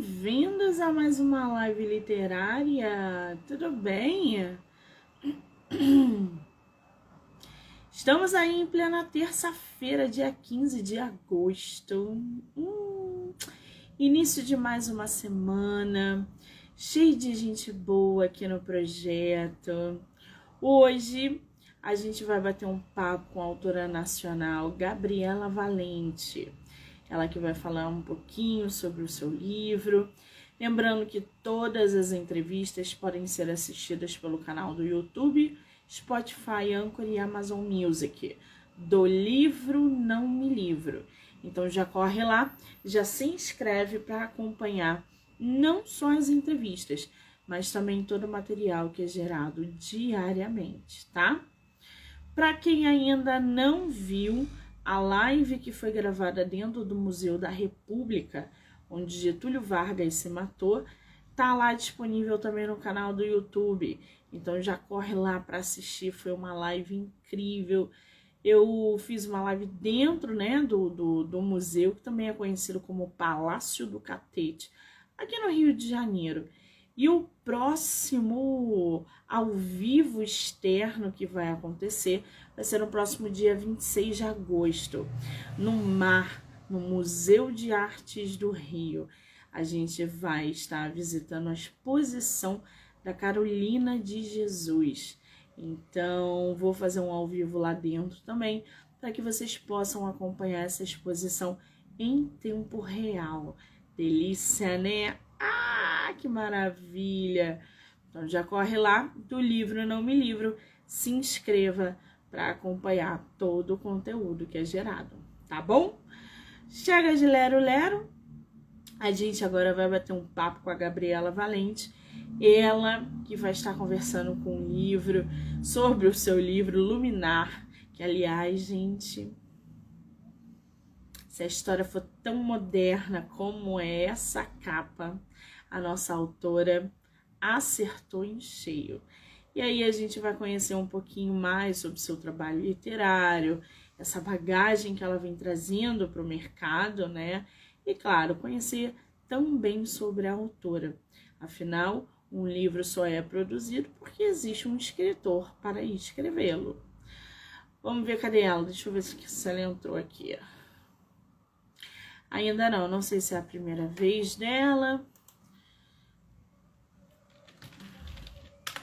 bem-vindos a mais uma live literária. Tudo bem? Estamos aí em plena terça-feira, dia 15 de agosto. Hum, início de mais uma semana, cheio de gente boa aqui no projeto. Hoje a gente vai bater um papo com a autora nacional Gabriela Valente. Ela que vai falar um pouquinho sobre o seu livro. Lembrando que todas as entrevistas podem ser assistidas pelo canal do YouTube, Spotify, Anchor e Amazon Music. Do livro Não Me Livro. Então já corre lá, já se inscreve para acompanhar não só as entrevistas, mas também todo o material que é gerado diariamente, tá? Para quem ainda não viu, a live que foi gravada dentro do Museu da República, onde Getúlio Vargas se matou, tá lá disponível também no canal do YouTube. Então já corre lá para assistir, foi uma live incrível. Eu fiz uma live dentro né, do, do, do museu, que também é conhecido como Palácio do Catete, aqui no Rio de Janeiro. E o próximo ao vivo externo que vai acontecer vai ser no próximo dia 26 de agosto, no MAR, no Museu de Artes do Rio. A gente vai estar visitando a exposição da Carolina de Jesus. Então, vou fazer um ao vivo lá dentro também, para que vocês possam acompanhar essa exposição em tempo real. Delícia, né? Ah, que maravilha! Então já corre lá do livro Não Me Livro, se inscreva para acompanhar todo o conteúdo que é gerado, tá bom? Chega de Lero Lero, a gente agora vai bater um papo com a Gabriela Valente, ela que vai estar conversando com o livro, sobre o seu livro Luminar, que aliás, gente, se a história for tão moderna como é essa capa, a nossa autora acertou em cheio. E aí a gente vai conhecer um pouquinho mais sobre seu trabalho literário, essa bagagem que ela vem trazendo para o mercado, né? E claro, conhecer também sobre a autora. Afinal, um livro só é produzido porque existe um escritor para escrevê-lo. Vamos ver cadê ela? Deixa eu ver se ela entrou aqui. Ainda não, não sei se é a primeira vez dela.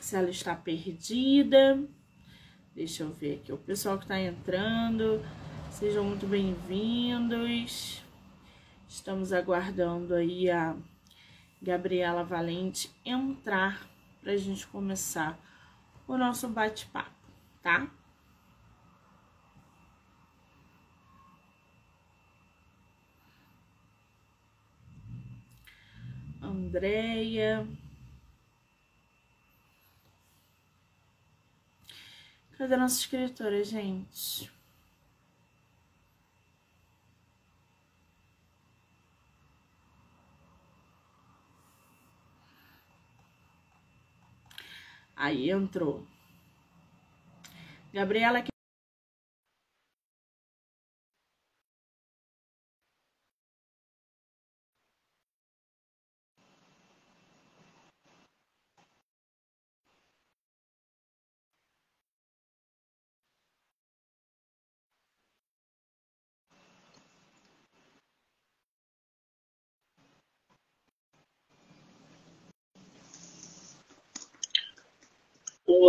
Se ela está perdida. Deixa eu ver aqui. O pessoal que está entrando, sejam muito bem-vindos. Estamos aguardando aí a Gabriela Valente entrar para a gente começar o nosso bate-papo, tá? Andréia. Cadê a nossa escritora, gente? Aí entrou. Gabriela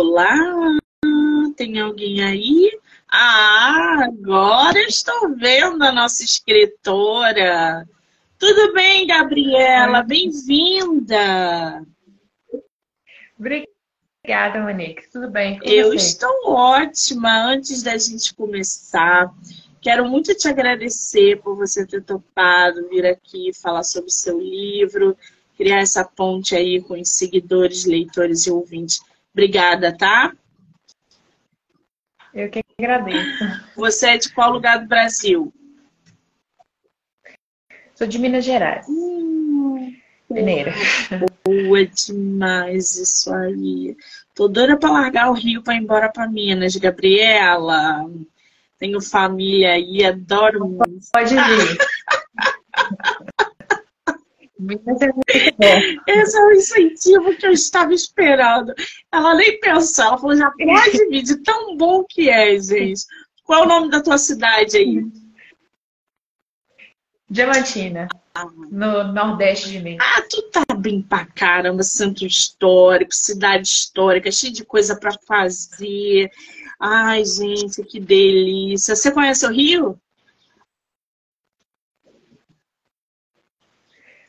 Olá, tem alguém aí? Ah, agora estou vendo a nossa escritora. Tudo bem, Gabriela? Bem-vinda. Obrigada, Monique. Tudo bem? Com Eu você? estou ótima. Antes da gente começar, quero muito te agradecer por você ter topado vir aqui falar sobre o seu livro, criar essa ponte aí com os seguidores, leitores e ouvintes Obrigada, tá? Eu que agradeço. Você é de qual lugar do Brasil? Sou de Minas Gerais. Hum, Mineira. Boa demais isso aí. Tô doida para largar o Rio para ir embora para Minas, Gabriela. Tenho família aí, adoro Pode vir. Minas é muito bom. Esse é o incentivo que eu estava esperando. Ela nem pensou, ela falou, já pode vir, de tão bom que é, gente. Qual é o nome da tua cidade aí? Diamantina, no Nordeste de Minas. Ah, tu tá bem pra caramba, centro histórico, cidade histórica, cheio de coisa para fazer. Ai, gente, que delícia. Você conhece o Rio?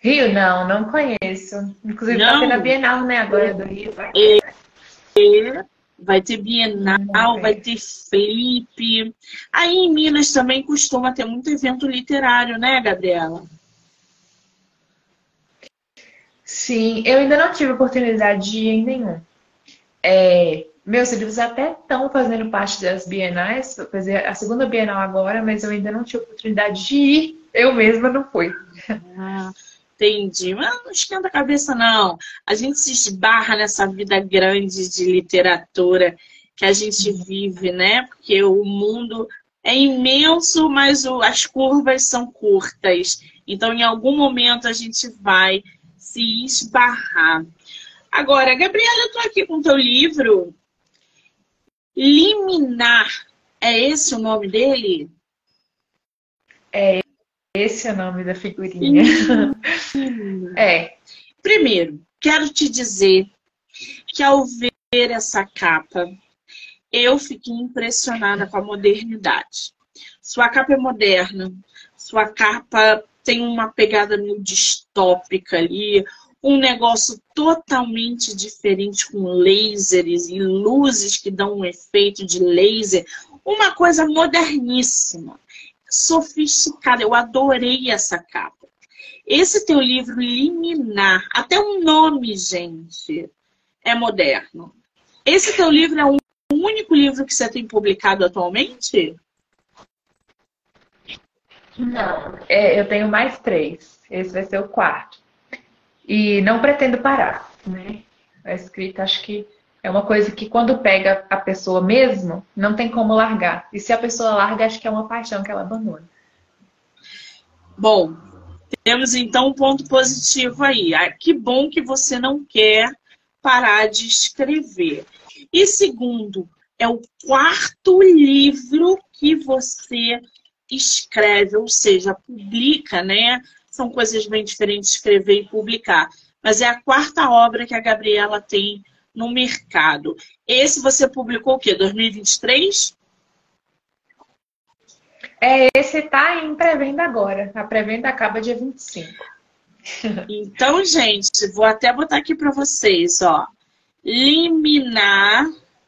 Rio, não, não conheço. Inclusive, Não? ter na Bienal, né, agora do Rio. Vai. É, vai ter Bienal, vai ter Flip. Aí em Minas também costuma ter muito evento literário, né, Gabriela? Sim, eu ainda não tive oportunidade de ir em nenhum. É, meus livros até estão fazendo parte das bienais, vou fazer a segunda bienal agora, mas eu ainda não tive oportunidade de ir. Eu mesma não fui. Ah, entendi. Mas não esquenta a cabeça, não. A gente se esbarra nessa vida grande de literatura que a gente vive, né? Porque o mundo é imenso, mas as curvas são curtas. Então, em algum momento, a gente vai se esbarrar. Agora, Gabriela, eu tô aqui com o teu livro. Liminar. É esse o nome dele? Esse é o nome da figurinha. É, Primeiro, quero te dizer que ao ver essa capa, eu fiquei impressionada com a modernidade. Sua capa é moderna, sua capa tem uma pegada meio distópica ali, um negócio totalmente diferente com lasers e luzes que dão um efeito de laser, uma coisa moderníssima, sofisticada. Eu adorei essa capa. Esse teu livro Liminar, até o nome, gente, é moderno. Esse teu livro é o único livro que você tem publicado atualmente? não. É, eu tenho mais três. Esse vai ser o quarto. E não pretendo parar, né? A escrita, acho que é uma coisa que quando pega a pessoa mesmo, não tem como largar. E se a pessoa larga, acho que é uma paixão que ela abandona. Bom, temos então um ponto positivo aí. Ah, que bom que você não quer parar de escrever. E segundo, é o quarto livro que você escreve, ou seja, publica, né? São coisas bem diferentes escrever e publicar. Mas é a quarta obra que a Gabriela tem no mercado. Esse você publicou o quê? 2023? É, esse tá em pré-venda agora. A pré-venda acaba dia 25. Então, gente, vou até botar aqui para vocês, ó. Liminar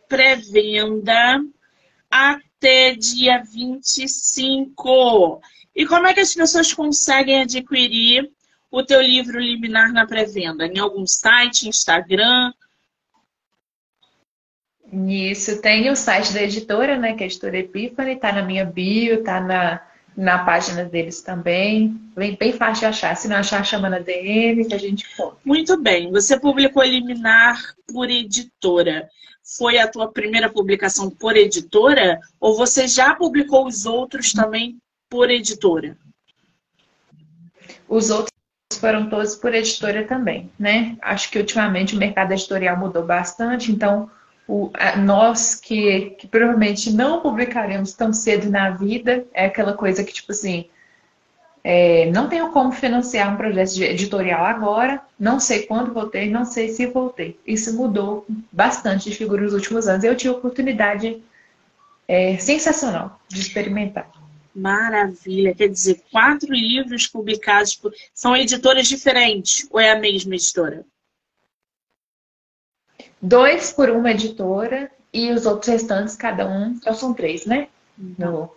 pré-venda até dia 25. E como é que as pessoas conseguem adquirir o teu livro Liminar na pré-venda? Em algum site, Instagram? Nisso tem o site da editora, né? Que é a editora Epífane, tá na minha bio, tá na, na página deles também. Bem, bem fácil de achar. Se não achar, chama na DM que a gente conta. Muito bem. Você publicou Liminar por editora. Foi a tua primeira publicação por editora? Ou você já publicou os outros também por editora? Os outros foram todos por editora também, né? Acho que ultimamente o mercado editorial mudou bastante, então o, a, nós que, que provavelmente não publicaremos tão cedo na vida, é aquela coisa que, tipo assim, é, não tenho como financiar um projeto editorial agora, não sei quando vou ter, não sei se vou ter. Isso mudou bastante de figura nos últimos anos. Eu tive a oportunidade é, sensacional de experimentar. Maravilha. Quer dizer, quatro livros publicados por. São editoras diferentes ou é a mesma editora? Dois por uma editora e os outros restantes, cada um, então são três, né? No,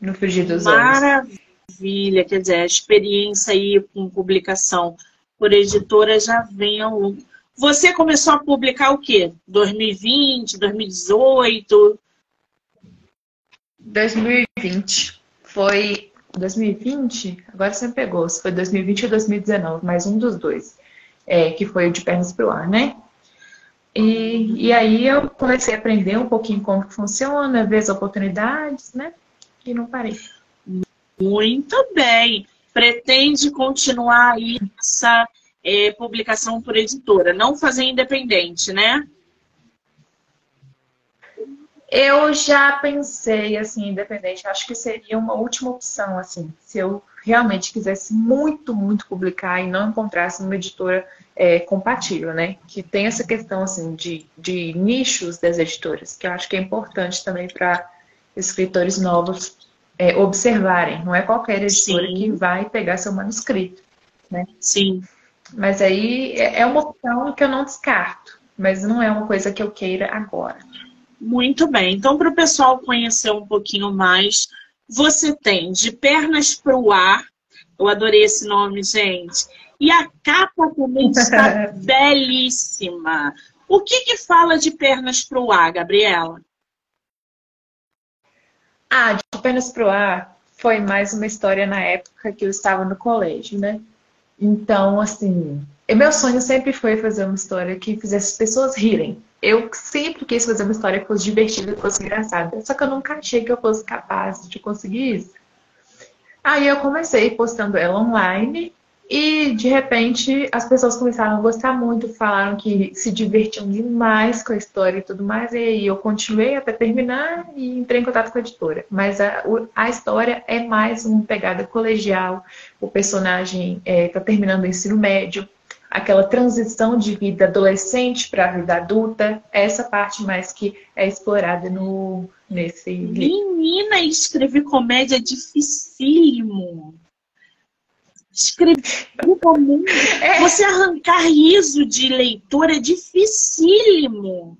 no frigir dos ovos. Maravilha. Quer dizer, a experiência aí com publicação por editora já vem ao longo. Você começou a publicar o quê? 2020, 2018? 2020. Foi 2020? Agora você me pegou. Se foi 2020 ou 2019, mais um dos dois. É, que foi o de pernas pro ar, né? E, e aí eu comecei a aprender um pouquinho como que funciona, ver as oportunidades, né? E não parei. Muito bem. Pretende continuar aí essa, é, publicação por editora, não fazer independente, né? Eu já pensei, assim, independente, acho que seria uma última opção, assim, se eu realmente quisesse muito, muito publicar e não encontrasse uma editora é, compatível, né? Que tem essa questão, assim, de, de nichos das editoras, que eu acho que é importante também para escritores novos é, observarem. Não é qualquer editora Sim. que vai pegar seu manuscrito, né? Sim. Mas aí é, é uma opção que eu não descarto, mas não é uma coisa que eu queira agora. Muito bem. Então, para o pessoal conhecer um pouquinho mais, você tem De Pernas para o Ar. Eu adorei esse nome, gente. E a capa também está belíssima. O que, que fala de Pernas para o Ar, Gabriela? Ah, De Pernas para o Ar foi mais uma história na época que eu estava no colégio, né? Então, assim, meu sonho sempre foi fazer uma história que fizesse as pessoas rirem eu sempre quis fazer uma história que fosse divertida, que fosse engraçada. Só que eu nunca achei que eu fosse capaz de conseguir isso. Aí eu comecei postando ela online e de repente as pessoas começaram a gostar muito, falaram que se divertiam demais com a história e tudo mais. E aí eu continuei até terminar e entrei em contato com a editora. Mas a, a história é mais uma pegada colegial. O personagem está é, terminando o ensino médio aquela transição de vida adolescente para a vida adulta, essa parte mais que é explorada no, nesse. Menina, escrever comédia é dificílimo. Escrever comédia, é. você arrancar riso de leitor é dificílimo.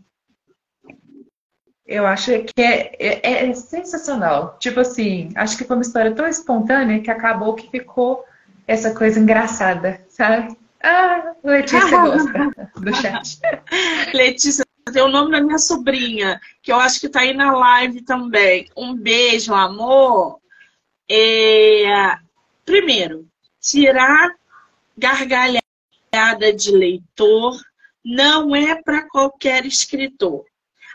Eu acho que é, é, é, sensacional. Tipo assim, acho que foi uma história tão espontânea que acabou que ficou essa coisa engraçada, sabe? Ah, Letícia gosta do chat. Letícia, tem o nome da minha sobrinha, que eu acho que está aí na live também. Um beijo, amor. É... Primeiro, tirar gargalhada de leitor não é para qualquer escritor.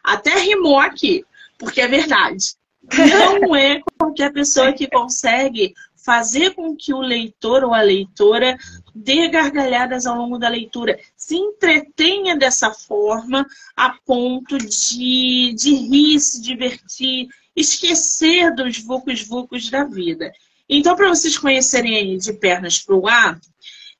Até rimou aqui, porque é verdade. Não é qualquer pessoa que consegue fazer com que o leitor ou a leitora dê gargalhadas ao longo da leitura, se entretenha dessa forma a ponto de, de rir, se divertir, esquecer dos vucos-vucos da vida. Então, para vocês conhecerem aí de pernas para o ar,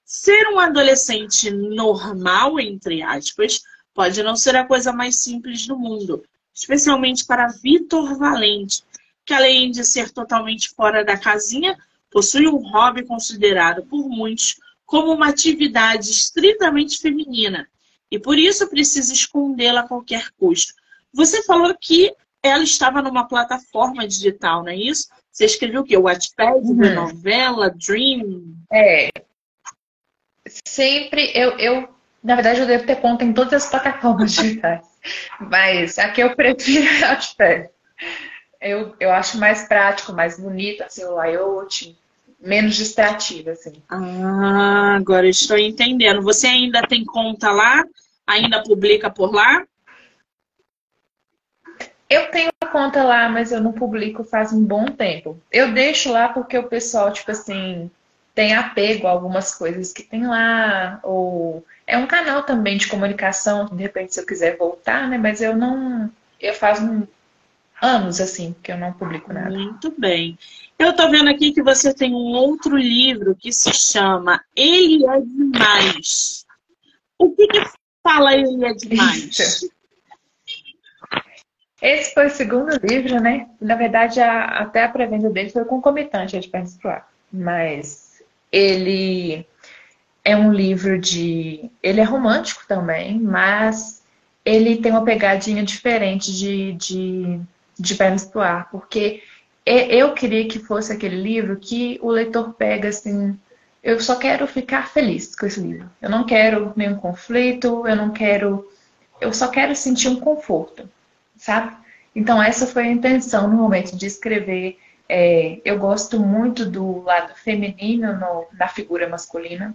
ser um adolescente normal, entre aspas, pode não ser a coisa mais simples do mundo, especialmente para Vitor Valente, que além de ser totalmente fora da casinha, possui um hobby considerado por muitos como uma atividade estritamente feminina e por isso precisa escondê-la a qualquer custo. Você falou que ela estava numa plataforma digital, não é isso? Você escreveu o quê? Wattpad, uhum. novela, Dream? É. Sempre eu, eu, na verdade, eu devo ter conta em todas as plataformas digitais. Mas aqui eu prefiro Wattpad. Eu, eu acho mais prático, mais bonito, assim, o layout menos distrativa, assim. Ah, agora estou entendendo. Você ainda tem conta lá? Ainda publica por lá? Eu tenho uma conta lá, mas eu não publico faz um bom tempo. Eu deixo lá porque o pessoal, tipo assim, tem apego a algumas coisas que tem lá, ou é um canal também de comunicação, de repente se eu quiser voltar, né? Mas eu não, eu faço um, anos assim que eu não publico nada. Muito bem. Eu estou vendo aqui que você tem um outro livro que se chama Ele é Demais. O que, que fala Ele é Demais? Esse foi o segundo livro, né? Na verdade, a, até a pré-venda dele foi concomitante de Pernas Mas ele é um livro de. Ele é romântico também, mas ele tem uma pegadinha diferente de, de de pernas pro ar, porque eu queria que fosse aquele livro que o leitor pega assim, eu só quero ficar feliz com esse livro. Eu não quero nenhum conflito, eu não quero, eu só quero sentir um conforto, sabe? Então essa foi a intenção no momento de escrever. É, eu gosto muito do lado feminino no, na figura masculina.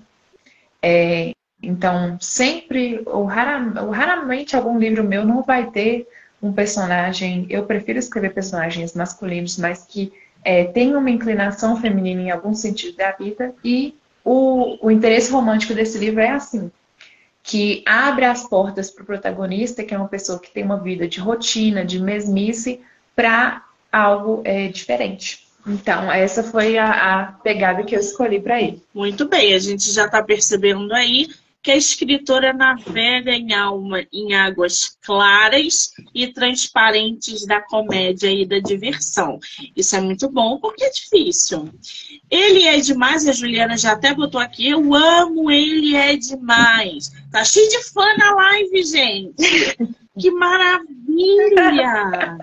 É, então sempre ou, rara, ou raramente algum livro meu não vai ter um personagem. Eu prefiro escrever personagens masculinos, mas que é, tenham uma inclinação feminina em algum sentido da vida e o, o interesse romântico desse livro é assim, que abre as portas para o protagonista, que é uma pessoa que tem uma vida de rotina, de mesmice, para algo é, diferente. Então, essa foi a, a pegada que eu escolhi para ele. Muito bem, a gente já está percebendo aí que a escritora navega em alma em águas claras e transparentes da comédia e da diversão. Isso é muito bom porque é difícil. Ele é demais, a Juliana já até botou aqui, eu amo ele é demais. Tá cheio de fã na live, gente. Que maravilha!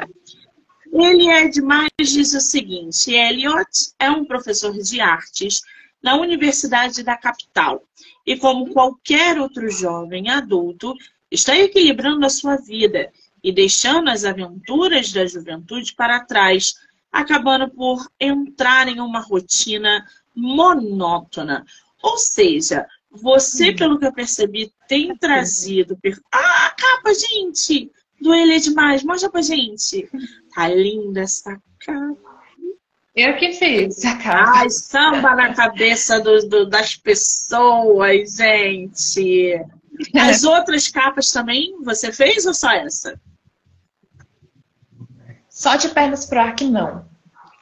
Ele é demais diz o seguinte: Elliot é um professor de artes na Universidade da Capital e, como qualquer outro jovem adulto, está equilibrando a sua vida e deixando as aventuras da juventude para trás, acabando por entrar em uma rotina monótona. Ou seja, você, pelo que eu percebi, tem trazido. Ah, a capa, gente! Do Ele é demais. Mostra pra gente. Tá linda essa capa. Eu que fiz essa capa. Ai, samba na cabeça do, do, das pessoas, gente. As outras capas também você fez ou só essa? Só de pernas pro ar que não.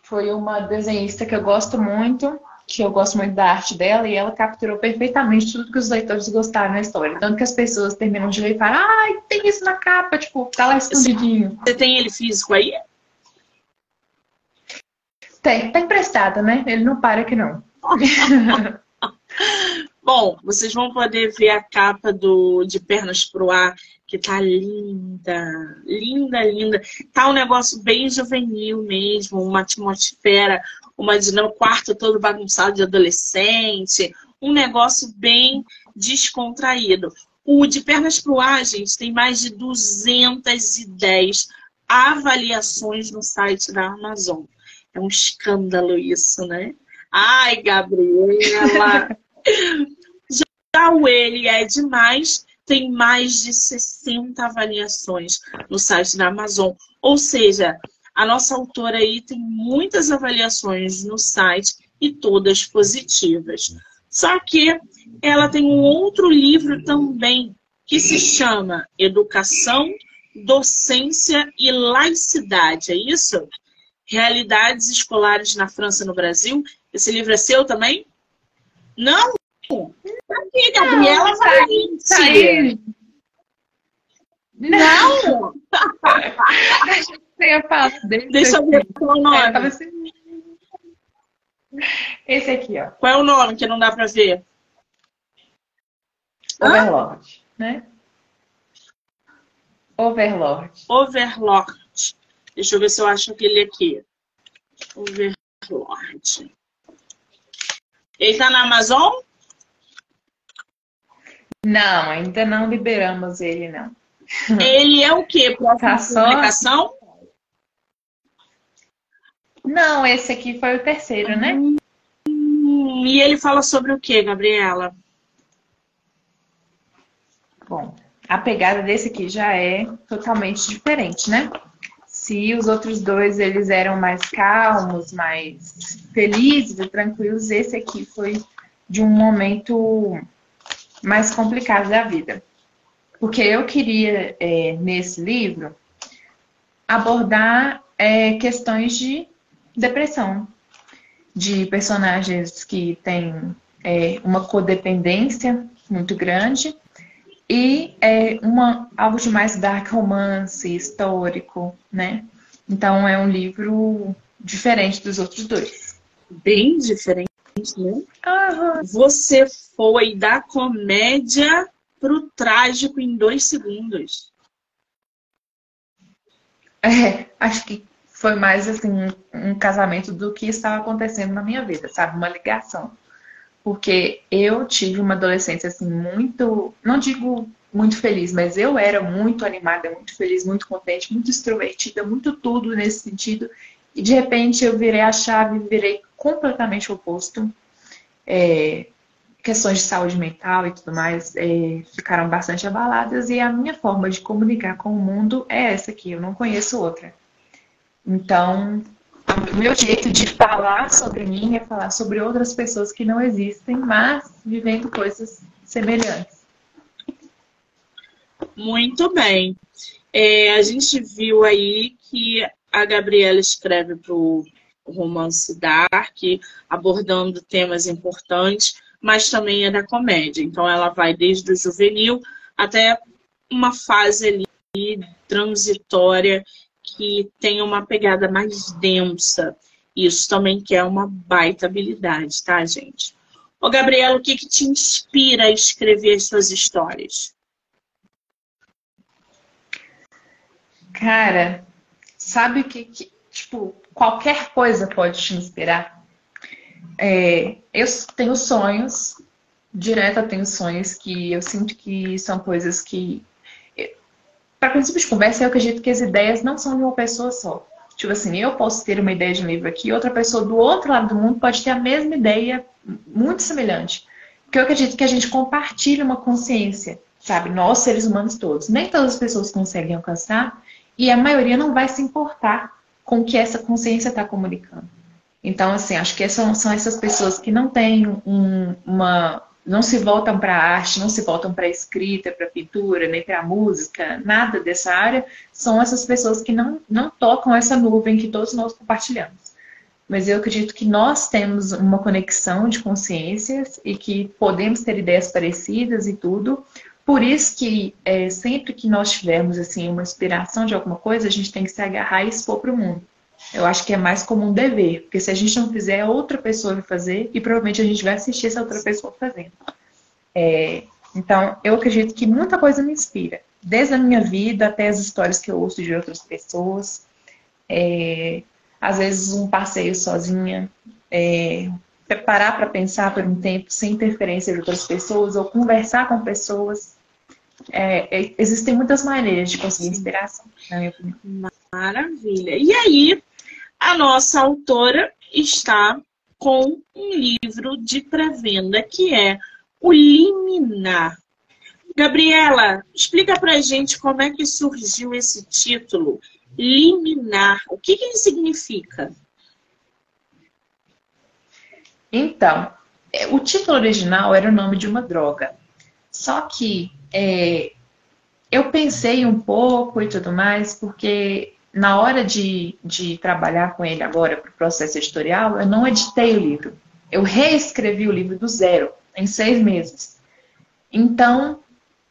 Foi uma desenhista que eu gosto muito que eu gosto muito da arte dela e ela capturou perfeitamente tudo que os leitores gostaram na história. Tanto que as pessoas terminam de ler e falam, ai, tem isso na capa, tipo, tá lá escondidinho. Você tem ele físico aí? Tem, tá emprestado, né? Ele não para que não. Bom, vocês vão poder ver a capa do De Pernas pro Ar, que tá linda, linda, linda. Tá um negócio bem juvenil mesmo, uma atmosfera uma no quarto todo bagunçado de adolescente, um negócio bem descontraído. O de pernas pro ar, gente, tem mais de 210 avaliações no site da Amazon. É um escândalo isso, né? Ai, Gabriela! Já o Ele é Demais tem mais de 60 avaliações no site da Amazon. Ou seja, a nossa autora aí tem muitas avaliações no site e todas positivas. Só que ela tem um outro livro também que se chama Educação, Docência e Laicidade, é isso? Realidades Escolares na França e no Brasil. Esse livro é seu também? Não? Aqui, Gabriela Não, tá aí. Não! eu faço. Deixa eu ver qual é o nome. É, assim. Esse aqui, ó. Qual é o nome que não dá pra ver? Overlord, ah? né? Overlord. Overlord. Deixa eu ver se eu acho aquele aqui. Overlord. Ele tá na Amazon? Não, ainda não liberamos ele, não. Ele é o quê? Próxima tá publicação? Não, esse aqui foi o terceiro, né? Hum, e ele fala sobre o que, Gabriela? Bom, a pegada desse aqui já é totalmente diferente, né? Se os outros dois eles eram mais calmos, mais felizes tranquilos, esse aqui foi de um momento mais complicado da vida. Porque eu queria, é, nesse livro, abordar é, questões de depressão, de personagens que têm é, uma codependência muito grande e é, uma, algo de mais dark romance, histórico, né? Então é um livro diferente dos outros dois. Bem diferente, né? Uhum. Você foi da comédia pro trágico em dois segundos. É, acho que foi mais assim um casamento do que estava acontecendo na minha vida, sabe? Uma ligação. Porque eu tive uma adolescência assim muito, não digo muito feliz, mas eu era muito animada, muito feliz, muito contente, muito extrovertida, muito tudo nesse sentido. E de repente eu virei a chave, virei completamente oposto. É, questões de saúde mental e tudo mais é, ficaram bastante abaladas e a minha forma de comunicar com o mundo é essa aqui, eu não conheço outra. Então, o meu jeito de falar sobre mim é falar sobre outras pessoas que não existem, mas vivendo coisas semelhantes. Muito bem. É, a gente viu aí que a Gabriela escreve para o romance Dark, abordando temas importantes, mas também é da comédia. Então ela vai desde o juvenil até uma fase ali transitória que tem uma pegada mais densa. Isso também que é uma baita habilidade, tá, gente? Ô, Gabriela, o que, que te inspira a escrever suas histórias? Cara, sabe o que, que, tipo, qualquer coisa pode te inspirar? É, eu tenho sonhos, direto eu tenho sonhos que eu sinto que são coisas que para princípio de conversa, eu acredito que as ideias não são de uma pessoa só. Tipo assim, eu posso ter uma ideia de um livro aqui, outra pessoa do outro lado do mundo pode ter a mesma ideia, muito semelhante. Porque eu acredito que a gente compartilha uma consciência, sabe? Nós, seres humanos todos. Nem todas as pessoas conseguem alcançar e a maioria não vai se importar com o que essa consciência está comunicando. Então, assim, acho que são, são essas pessoas que não têm um, uma, não se voltam para a arte, não se voltam para a escrita, para a pintura, nem para a música, nada dessa área, são essas pessoas que não, não tocam essa nuvem que todos nós compartilhamos. Mas eu acredito que nós temos uma conexão de consciências e que podemos ter ideias parecidas e tudo. Por isso que é, sempre que nós tivermos assim uma inspiração de alguma coisa, a gente tem que se agarrar e expor para o mundo. Eu acho que é mais como um dever, porque se a gente não fizer, outra pessoa vai fazer e provavelmente a gente vai assistir essa outra pessoa fazendo. É, então, eu acredito que muita coisa me inspira, desde a minha vida até as histórias que eu ouço de outras pessoas. É, às vezes, um passeio sozinha, é, parar para pensar por um tempo sem interferência de outras pessoas ou conversar com pessoas. É, é, existem muitas maneiras de conseguir inspiração, na minha opinião. Maravilha. E aí, a nossa autora está com um livro de pré-venda que é O Liminar. Gabriela, explica pra gente como é que surgiu esse título, Liminar. O que, que ele significa? Então, é, o título original era o nome de uma droga. Só que é, eu pensei um pouco e tudo mais, porque na hora de, de trabalhar com ele agora para o processo editorial, eu não editei o livro. Eu reescrevi o livro do zero, em seis meses. Então,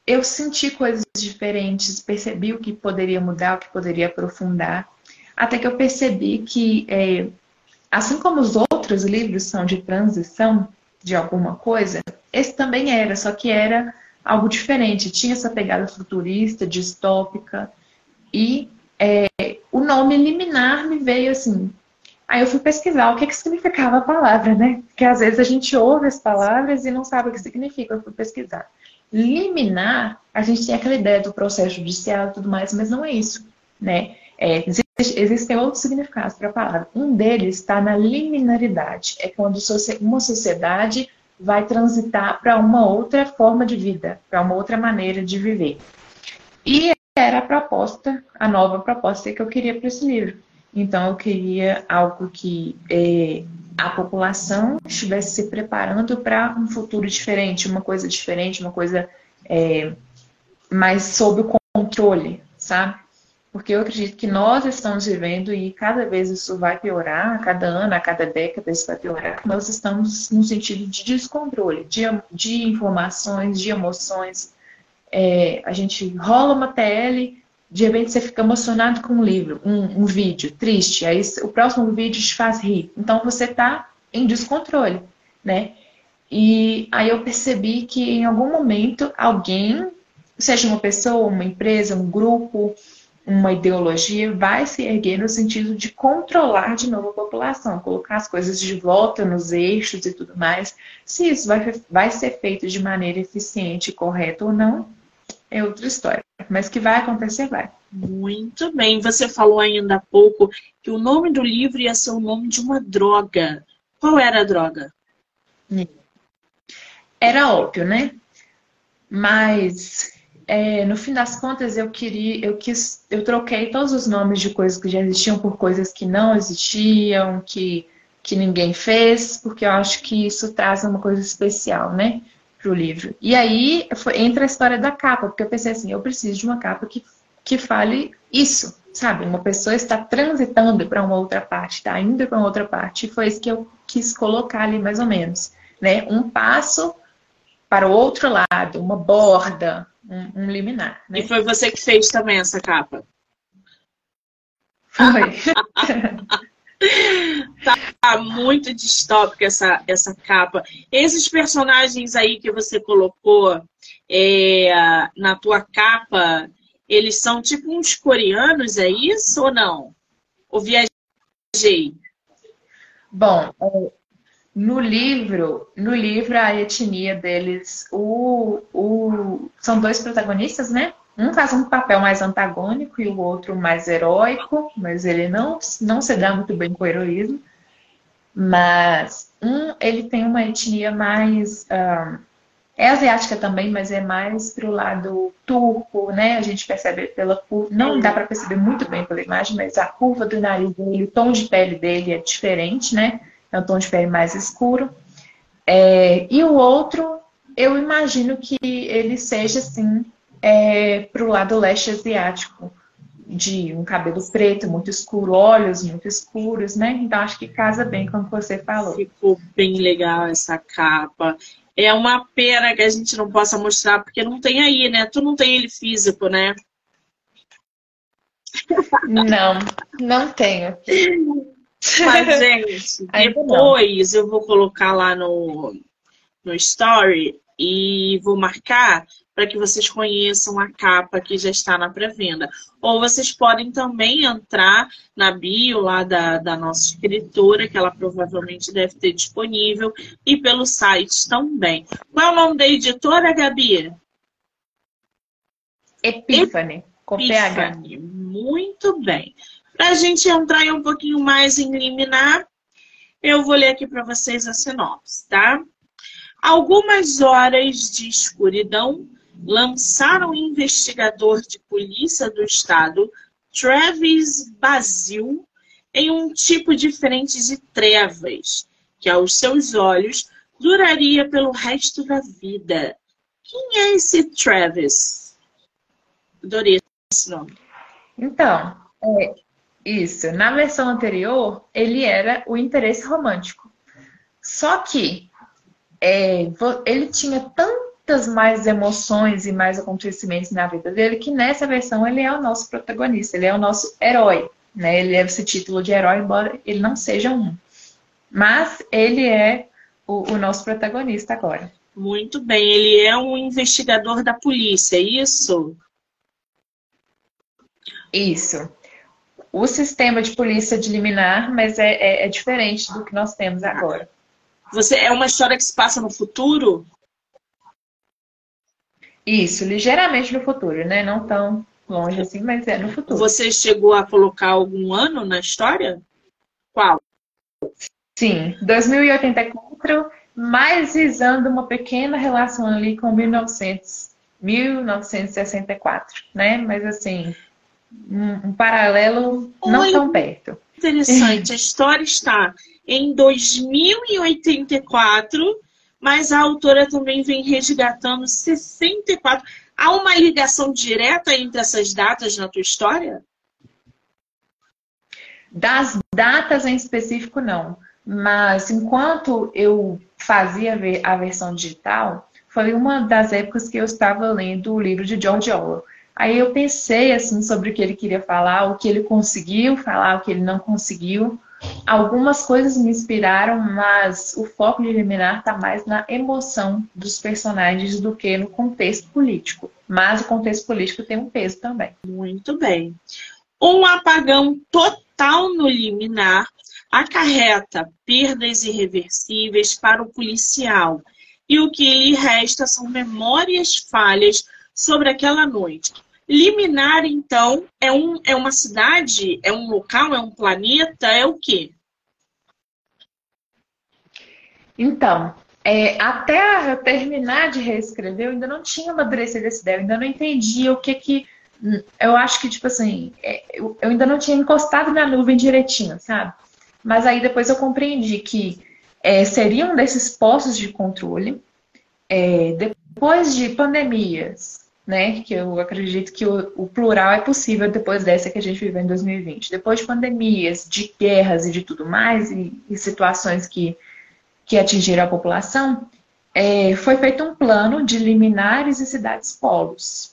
eu senti coisas diferentes, percebi o que poderia mudar, o que poderia aprofundar, até que eu percebi que, é, assim como os outros livros são de transição de alguma coisa, esse também era, só que era algo diferente. Tinha essa pegada futurista, distópica, e é, o nome liminar me veio assim. Aí eu fui pesquisar o que, que significava a palavra, né? Porque às vezes a gente ouve as palavras e não sabe o que significa. Eu fui pesquisar. Liminar, a gente tem aquela ideia do processo judicial e tudo mais, mas não é isso, né? É, existem outros significados para a palavra. Um deles está na liminaridade. É quando uma sociedade vai transitar para uma outra forma de vida, para uma outra maneira de viver. E era a proposta, a nova proposta que eu queria para esse livro. Então, eu queria algo que é, a população estivesse se preparando para um futuro diferente, uma coisa diferente, uma coisa é, mais sob o controle, sabe? Porque eu acredito que nós estamos vivendo e cada vez isso vai piorar, a cada ano, a cada década isso vai piorar. Nós estamos no sentido de descontrole, de, de informações, de emoções, é, a gente rola uma TL, de repente você fica emocionado com um livro, um, um vídeo triste, aí o próximo vídeo te faz rir. Então você está em descontrole, né? E aí eu percebi que em algum momento alguém, seja uma pessoa, uma empresa, um grupo, uma ideologia, vai se erguer no sentido de controlar de novo a população, colocar as coisas de volta nos eixos e tudo mais. Se isso vai, vai ser feito de maneira eficiente e correta ou não, é outra história. Mas que vai acontecer, vai. Muito bem. Você falou ainda há pouco que o nome do livro ia ser o nome de uma droga. Qual era a droga? Era ópio, né? Mas é, no fim das contas, eu queria, eu quis, eu troquei todos os nomes de coisas que já existiam por coisas que não existiam, que, que ninguém fez, porque eu acho que isso traz uma coisa especial, né, para o livro. E aí foi, entra a história da capa, porque eu pensei assim, eu preciso de uma capa que, que fale isso, sabe? Uma pessoa está transitando para uma outra parte, está indo para uma outra parte, e foi isso que eu quis colocar ali mais ou menos, né? Um passo para o outro lado, uma borda, um, um liminar. Né? E foi você que fez também essa capa? Foi. tá muito distópica essa, essa capa. Esses personagens aí que você colocou é, na tua capa, eles são tipo uns coreanos, é isso ou não? Ou viajei? Bom, no livro, no livro a etnia deles, o, o, são dois protagonistas, né? Um faz um papel mais antagônico e o outro mais heróico, mas ele não, não se dá muito bem com o heroísmo. Mas um, ele tem uma etnia mais. É asiática também, mas é mais pro lado turco, né? A gente percebe pela curva. Não dá para perceber muito bem pela imagem, mas a curva do nariz dele, o tom de pele dele é diferente, né? é um tom de pele mais escuro. É, e o outro, eu imagino que ele seja assim, é, para o lado leste asiático, de um cabelo preto muito escuro, olhos muito escuros, né? Então acho que casa bem com o que você falou. Ficou bem legal essa capa. É uma pena que a gente não possa mostrar, porque não tem aí, né? Tu não tem ele físico, né? Não, não tenho. Mas, gente, depois eu vou colocar lá no, no story e vou marcar para que vocês conheçam a capa que já está na pré-venda. Ou vocês podem também entrar na bio lá da, da nossa escritora, que ela provavelmente deve ter disponível, e pelo site também. Qual é o nome da editora, Gabi? Epiphany, com Epiphany. Muito bem. Para a gente entrar um pouquinho mais em liminar, eu vou ler aqui para vocês a sinopse, tá? Algumas horas de escuridão lançaram o investigador de polícia do estado, Travis Basil, em um tipo diferente de trevas, que aos seus olhos duraria pelo resto da vida. Quem é esse Travis? Adorei esse nome. Então, é, isso. Na versão anterior, ele era o interesse romântico. Só que é, ele tinha tantas mais emoções e mais acontecimentos na vida dele que nessa versão ele é o nosso protagonista, ele é o nosso herói. Né? Ele leva esse título de herói, embora ele não seja um. Mas ele é o, o nosso protagonista agora. Muito bem, ele é um investigador da polícia, é isso? Isso o sistema de polícia de liminar, mas é, é, é, diferente do que nós temos agora. Você é uma história que se passa no futuro? Isso, ligeiramente no futuro, né? Não tão longe assim, mas é no futuro. Você chegou a colocar algum ano na história? Qual? Sim, 2084, mas visando uma pequena relação ali com 1900, 1964, né? Mas assim, um, um paralelo não Oi, tão perto. Interessante, a história está em 2084, mas a autora também vem resgatando 64. Há uma ligação direta entre essas datas na tua história? Das datas em específico, não. Mas enquanto eu fazia a versão digital, foi uma das épocas que eu estava lendo o livro de George Orwell. Aí eu pensei assim sobre o que ele queria falar, o que ele conseguiu falar, o que ele não conseguiu. Algumas coisas me inspiraram, mas o foco de eliminar está mais na emoção dos personagens do que no contexto político. Mas o contexto político tem um peso também. Muito bem. Um apagão total no liminar acarreta perdas irreversíveis para o policial. E o que lhe resta são memórias falhas sobre aquela noite. Liminar, então, é, um, é uma cidade, é um local, é um planeta, é o quê? Então, é, até terminar de reescrever, eu ainda não tinha amadurecido essa ideia, eu ainda não entendia o que que. Eu acho que, tipo assim, é, eu ainda não tinha encostado na nuvem direitinho, sabe? Mas aí depois eu compreendi que é, seria um desses postos de controle. É, depois de pandemias, né? Que eu acredito que o, o, plural é possível depois dessa que a gente viveu em 2020. Depois de pandemias, de guerras e de tudo mais, e, e situações que, que atingiram a população, é, foi feito um plano de liminares e cidades polos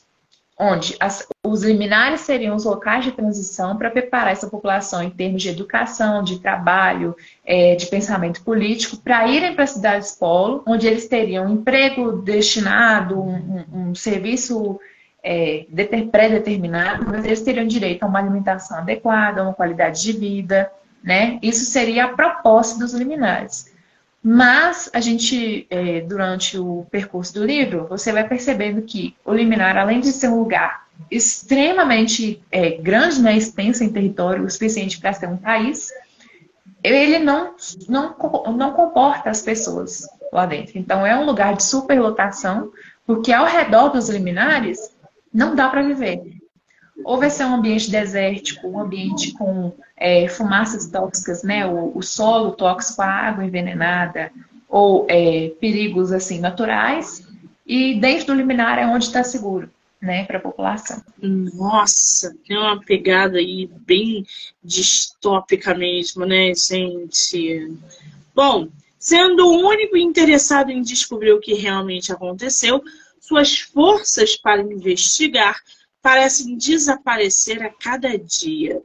onde as, os liminares seriam os locais de transição para preparar essa população em termos de educação, de trabalho, é, de pensamento político, para irem para cidades polo, onde eles teriam um emprego destinado, um, um, serviço é, pré-determinado, mas eles teriam direito a uma alimentação adequada, a uma qualidade de vida, né? Isso seria a proposta dos liminares. Mas a gente, é, durante o percurso do livro, você vai percebendo que o liminar, além de ser um lugar extremamente é, grande, né, extenso em território, o suficiente para ser um país, ele não, não, não comporta as pessoas lá dentro. Então é um lugar de superlotação, porque ao redor dos liminares não dá para viver. Ou vai ser um ambiente desértico, um ambiente com é, fumaças tóxicas, né? O, o, solo tóxico, a água envenenada, ou é, perigos assim naturais. E dentro do liminar é onde está seguro, né, para a população. Nossa, tem uma pegada aí bem distópica mesmo, né, gente? Bom, sendo o único interessado em descobrir o que realmente aconteceu, suas forças para investigar parecem desaparecer a cada dia.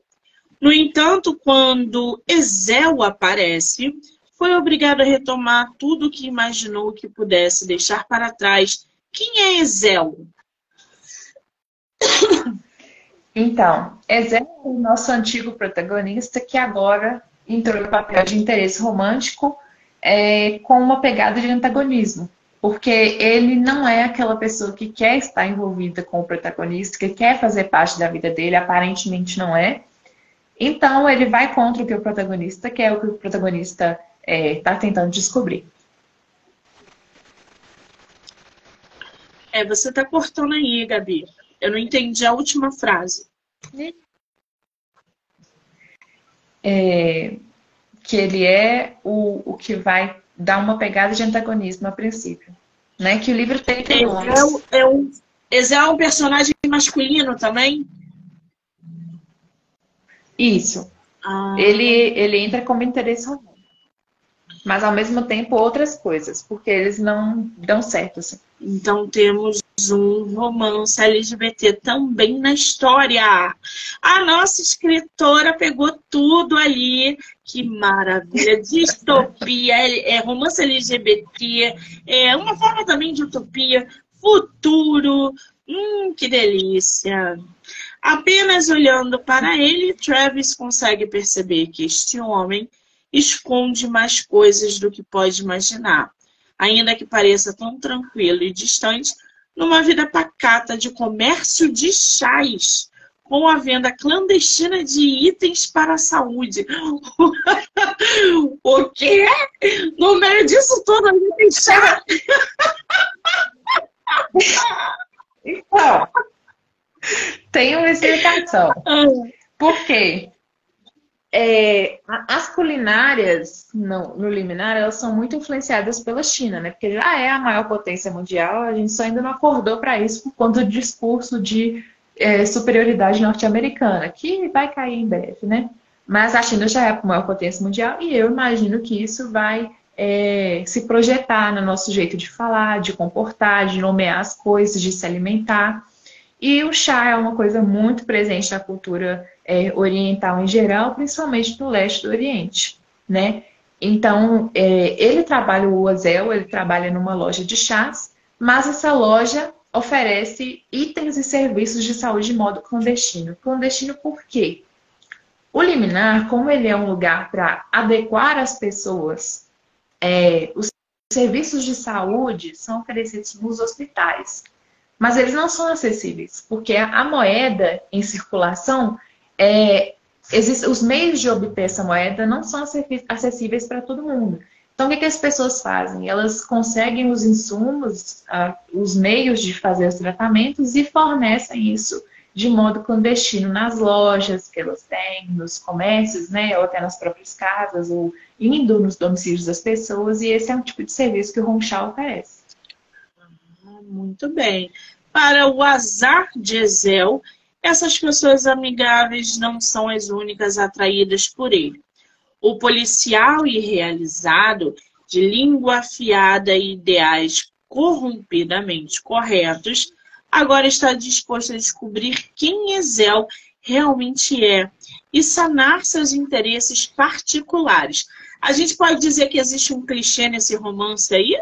No entanto, quando Ezel aparece, foi obrigado a retomar tudo o que imaginou que pudesse deixar para trás. Quem é Ezel? Então, Ezel é o nosso antigo protagonista que agora entrou no papel de interesse romântico é, com uma pegada de antagonismo porque ele não é aquela pessoa que quer estar envolvida com o protagonista, que quer fazer parte da vida dele, aparentemente não é. Então ele vai contra o que o protagonista quer, o que o protagonista está é, tá tentando descobrir. É, você está cortando aí, Gabi. Eu não entendi a última frase. É, que ele é o, o que vai dá uma pegada de antagonismo a princípio. Né? Que o livro tem tem é, é um, esse é um personagem masculino também? Isso. Ah. Ele, ele entra como interesse romântico. Mas ao mesmo tempo outras coisas, porque eles não dão certo assim. Então temos um romance LGBT também na história. A nossa escritora pegou tudo ali. Que maravilha! Distopia, é romance LGBT, é uma forma também de utopia, futuro. Hum, que delícia! Apenas olhando para ele, Travis consegue perceber que este homem esconde mais coisas do que pode imaginar. Ainda que pareça tão tranquilo e distante, numa vida pacata de comércio de chás, com a venda clandestina de itens para a saúde. o quê? No meio disso tudo, ainda tem chá. Então, tem uma explicação. Ah. Por quê? É, as culinárias no, no, liminar, elas são muito influenciadas pela China, né? Porque já é a maior potência mundial, a gente só ainda não acordou para isso por conta do discurso de é, superioridade norte-americana, que vai cair em breve, né? Mas a China já é a maior potência mundial e eu imagino que isso vai é, se projetar no nosso jeito de falar, de comportar, de nomear as coisas, de se alimentar. E o chá é uma coisa muito presente na cultura é, oriental em geral, principalmente no leste do Oriente, né? Então, é, ele trabalha, o Ozel, ele trabalha numa loja de chás, mas essa loja oferece itens e serviços de saúde de modo clandestino. Clandestino por quê? O liminar, como ele é um lugar para adequar as pessoas, é, os serviços de saúde são oferecidos nos hospitais, mas eles não são acessíveis, porque a moeda em circulação é, existe, os meios de obter essa moeda não são acessíveis para todo mundo. Então, o que, que as pessoas fazem? Elas conseguem os insumos, os meios de fazer os tratamentos e fornecem isso de modo clandestino nas lojas que elas têm, nos comércios, né, ou até nas próprias casas, ou indo nos domicílios das pessoas, e esse é um tipo de serviço que o Ronchal oferece. Muito bem. Para o azar de Ezel, essas pessoas amigáveis não são as únicas atraídas por ele. O policial irrealizado, de língua afiada e ideais corrompidamente corretos, agora está disposto a descobrir quem Ezel realmente é e sanar seus interesses particulares. A gente pode dizer que existe um clichê nesse romance aí?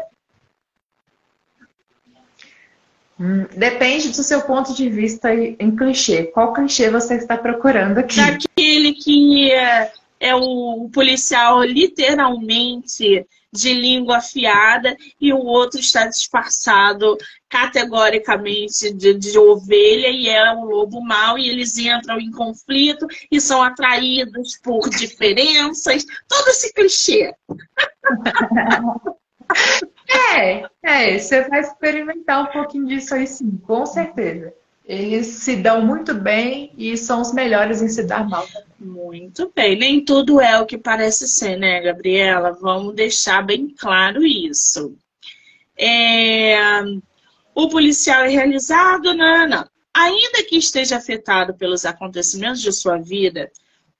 Hum, depende do seu ponto de vista em clichê. Qual clichê você está procurando aqui? Daquele que é, é o policial literalmente de língua afiada e o outro está disfarçado categoricamente de, de, ovelha e é um lobo mau e eles entram em conflito e são atraídos por diferenças. Todo esse clichê. É, é, você vai experimentar um pouquinho disso aí sim, com certeza. Eles se dão muito bem e são os melhores em se dar mal. Muito bem. Nem tudo é o que parece ser, né, Gabriela? Vamos deixar bem claro isso. É... O policial é realizado, não. Ainda que esteja afetado pelos acontecimentos de sua vida,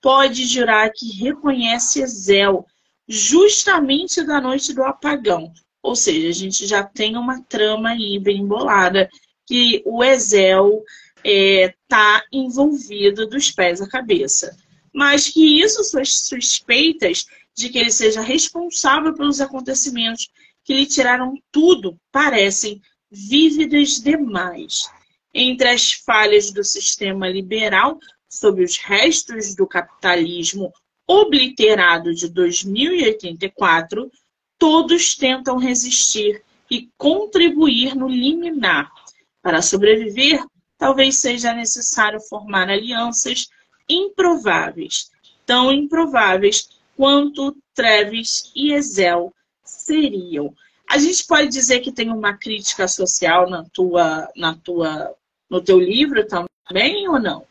pode jurar que reconhece Zéu justamente da noite do apagão. Ou seja, a gente já tem uma trama aí bem embolada que o Ezel está é, tá envolvido dos pés à cabeça. Mas que isso, suas suspeitas de que ele seja responsável pelos acontecimentos que lhe tiraram tudo, parecem vívidas demais. Entre as falhas do sistema liberal, sob os restos do capitalismo obliterado de 2084, todos tentam resistir e contribuir no liminar, para sobreviver, talvez seja necessário formar alianças improváveis, tão improváveis quanto Treves e Ezel seriam. A gente pode dizer que tem uma crítica social na tua, na tua, no teu livro também ou não?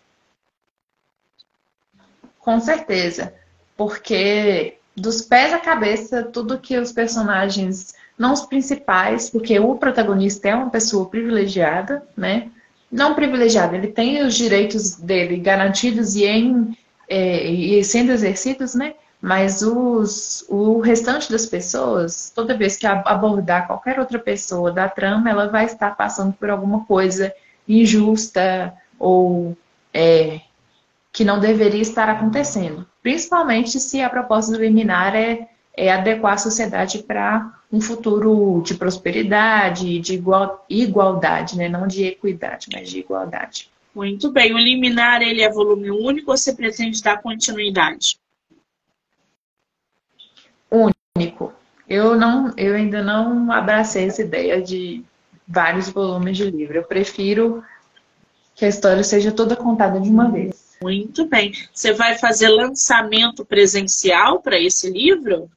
Com certeza, porque dos pés à cabeça, tudo que os personagens não os principais, porque o protagonista é uma pessoa privilegiada, né? Não privilegiada, ele tem os direitos dele garantidos e, em, é, e sendo exercidos, né? Mas os, o restante das pessoas, toda vez que abordar qualquer outra pessoa da trama, ela vai estar passando por alguma coisa injusta ou é, que não deveria estar acontecendo. Principalmente se a proposta liminar é, é adequar a sociedade para um futuro de prosperidade, de igual, igualdade, né? não de equidade, mas de igualdade. Muito bem. O liminar ele é volume único ou você pretende dar continuidade? Único. Eu não, eu ainda não abracei essa ideia de vários volumes de livro. Eu prefiro que a história seja toda contada de uma vez. Muito bem. Você vai fazer lançamento presencial para esse livro?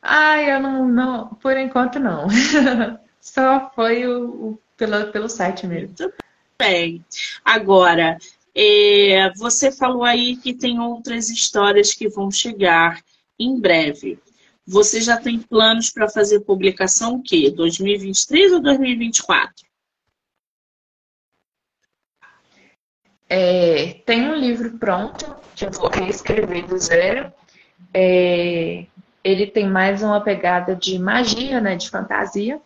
Ah, eu não, não, por enquanto não. Só foi o, o, pelo, pelo site mesmo. Muito bem. Agora, é, você falou aí que tem outras histórias que vão chegar em breve. Você já tem planos para fazer publicação o quê? 2023 ou 2024? É, tem um livro pronto que eu vou reescrever do zero. É, ele tem mais uma pegada de magia, né, de fantasia.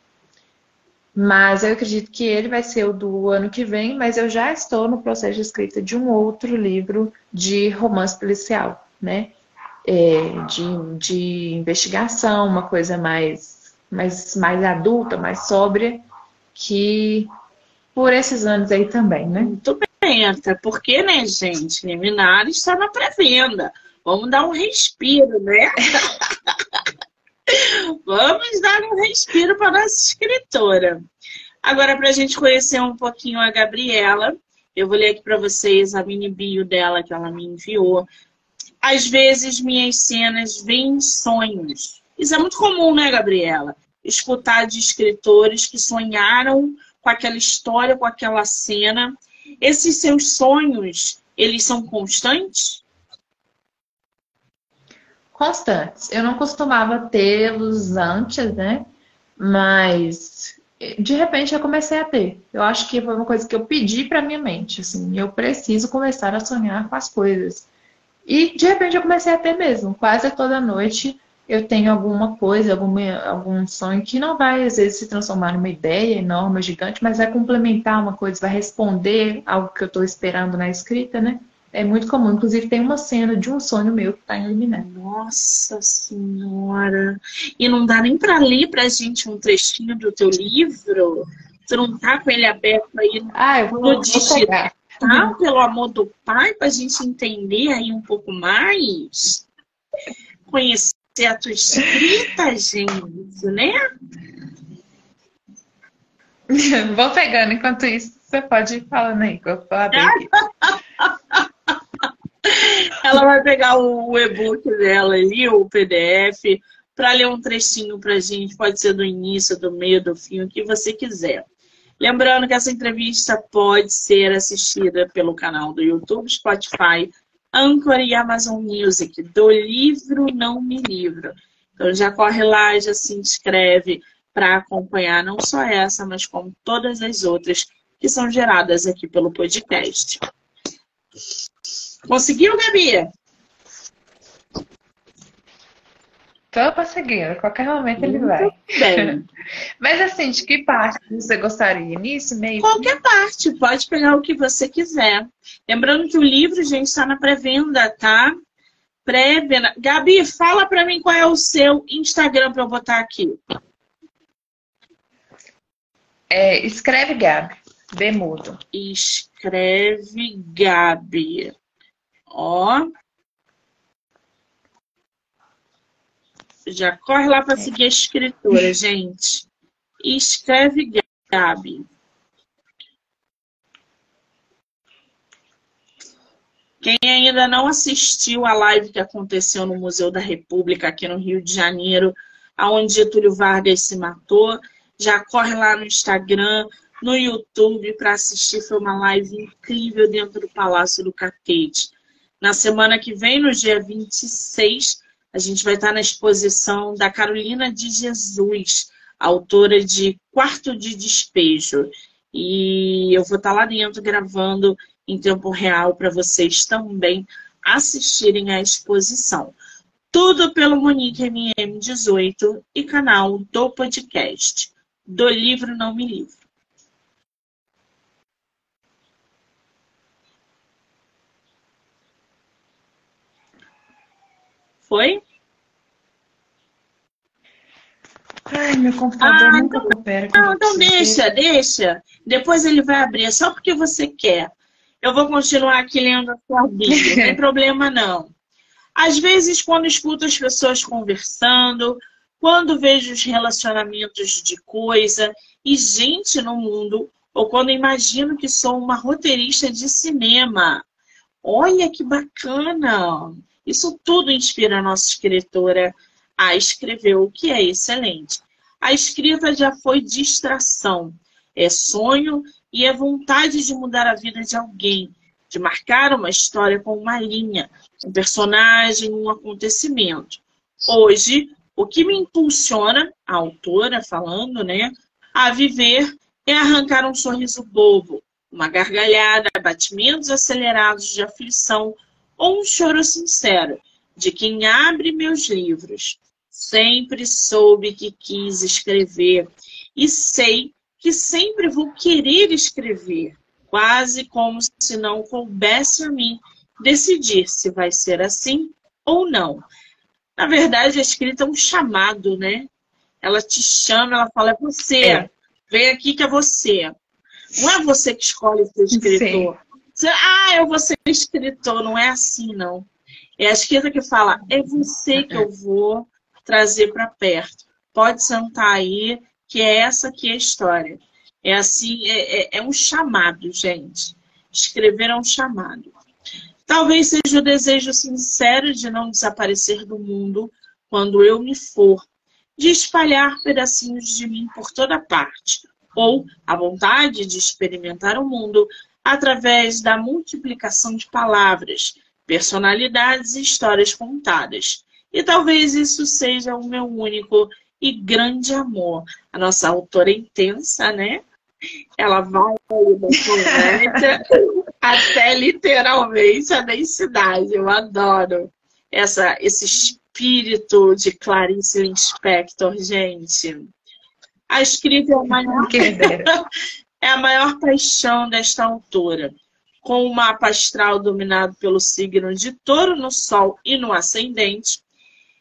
Mas eu acredito que ele vai ser o do ano que vem, mas eu já estou no processo de escrita de um outro livro de romance policial, né? É, de, de investigação, uma coisa mais, mais, mais adulta, mais sóbria, que por esses anos aí também, né? Tudo 70, porque, né, gente, liminar está na pré-venda. Vamos dar um respiro, né? Vamos dar um respiro para nossa escritora. Agora, para a gente conhecer um pouquinho a Gabriela, eu vou ler aqui para vocês a mini bio dela que ela me enviou. Às vezes minhas cenas vêm sonhos. Isso é muito comum, né, Gabriela? Escutar de escritores que sonharam com aquela história, com aquela cena esses seus sonhos, eles são constantes? Constantes. Eu não costumava tê-los antes, né? Mas de repente eu comecei a ter. Eu acho que foi uma coisa que eu pedi para minha mente, assim, eu preciso começar a sonhar com as coisas. E de repente eu comecei a ter mesmo. Quase toda noite eu tenho alguma coisa, alguma, algum sonho que não vai às vezes se transformar numa ideia enorme, gigante, mas vai complementar uma coisa, vai responder algo que eu estou esperando na escrita, né? É muito comum. Inclusive, tem uma cena de um sonho meu que está em Liminar. Nossa Senhora! E não dá nem para ler para a gente um trechinho do teu livro? Tu não tá com ele aberto aí ah, eu vou, no digital, tá? pelo amor do pai, para a gente entender aí um pouco mais? Conhecer a tua escrita, gente, né? Vou pegando enquanto isso. Você pode ir falando aí, que eu. Ela vai pegar o e-book dela ali, o PDF, para ler um trechinho para gente. Pode ser do início, do meio, do fim, o que você quiser. Lembrando que essa entrevista pode ser assistida pelo canal do YouTube, Spotify, Anchor e Amazon Music, do livro Não Me Livro. Então já corre lá, já se inscreve para acompanhar não só essa, mas como todas as outras que são geradas aqui pelo podcast. Conseguiu, Gabi? Tô conseguindo, qualquer momento ele vai. Bem. Mas assim, de que parte você gostaria? Início, meio? Qualquer parte, pode pegar o que você quiser. Lembrando que o livro, gente, está na pré-venda, tá? Pré-venda. Gabi, fala para mim qual é o seu Instagram para eu botar aqui. É, escreve Gabi, Bemudo. Escreve Gabi. Ó. Já corre lá para seguir a escritora, gente. E escreve Gabi. Quem ainda não assistiu a live que aconteceu no Museu da República aqui no Rio de Janeiro, aonde Getúlio Vargas se matou, já corre lá no Instagram, no YouTube para assistir. Foi uma live incrível dentro do Palácio do Catete. Na semana que vem, no dia 26, a gente vai estar na exposição da Carolina de Jesus, autora de Quarto de Despejo. E eu vou estar lá dentro gravando em tempo real para vocês também assistirem à exposição. Tudo pelo Monique MM18 e canal do podcast. Do livro Não Me Livro. Foi? Ai, meu computador ah, nunca então, coopera. Não, então deixa, deixa. Depois ele vai abrir, só porque você quer. Eu vou continuar aqui lendo a sua Bíblia, não tem problema não. Às vezes, quando escuto as pessoas conversando, quando vejo os relacionamentos de coisa e gente no mundo, ou quando imagino que sou uma roteirista de cinema. Olha que bacana! Isso tudo inspira a nossa escritora a escrever, o que é excelente. A escrita já foi distração, é sonho e é vontade de mudar a vida de alguém, de marcar uma história com uma linha, um personagem, um acontecimento. Hoje, o que me impulsiona, a autora falando, né, a viver é arrancar um sorriso bobo, uma gargalhada, batimentos acelerados de aflição, ou um choro sincero de quem abre meus livros. Sempre soube que quis escrever e sei que sempre vou querer escrever, quase como se não coubesse a mim decidir se vai ser assim ou não. Na verdade, a escrita é um chamado, né? Ela te chama, ela fala, é você, é. vem aqui que é você. Não é você que escolhe ser escritor. Sim. Ah, eu vou ser escritor. Não é assim, não. É a esquerda que fala, é você que eu vou trazer para perto. Pode sentar aí, que é essa aqui a história. É assim, é, é, é um chamado, gente. Escrever é um chamado. Talvez seja o desejo sincero de não desaparecer do mundo quando eu me for, de espalhar pedacinhos de mim por toda parte, ou a vontade de experimentar o mundo através da multiplicação de palavras, personalidades e histórias contadas. E talvez isso seja o meu único e grande amor. A nossa autora é intensa, né? Ela vai da até literalmente a densidade. Eu adoro essa, esse espírito de Clarice Lispector, gente. A escrita é a maior, é a maior paixão desta autora. Com o mapa astral dominado pelo signo de touro no Sol e no Ascendente,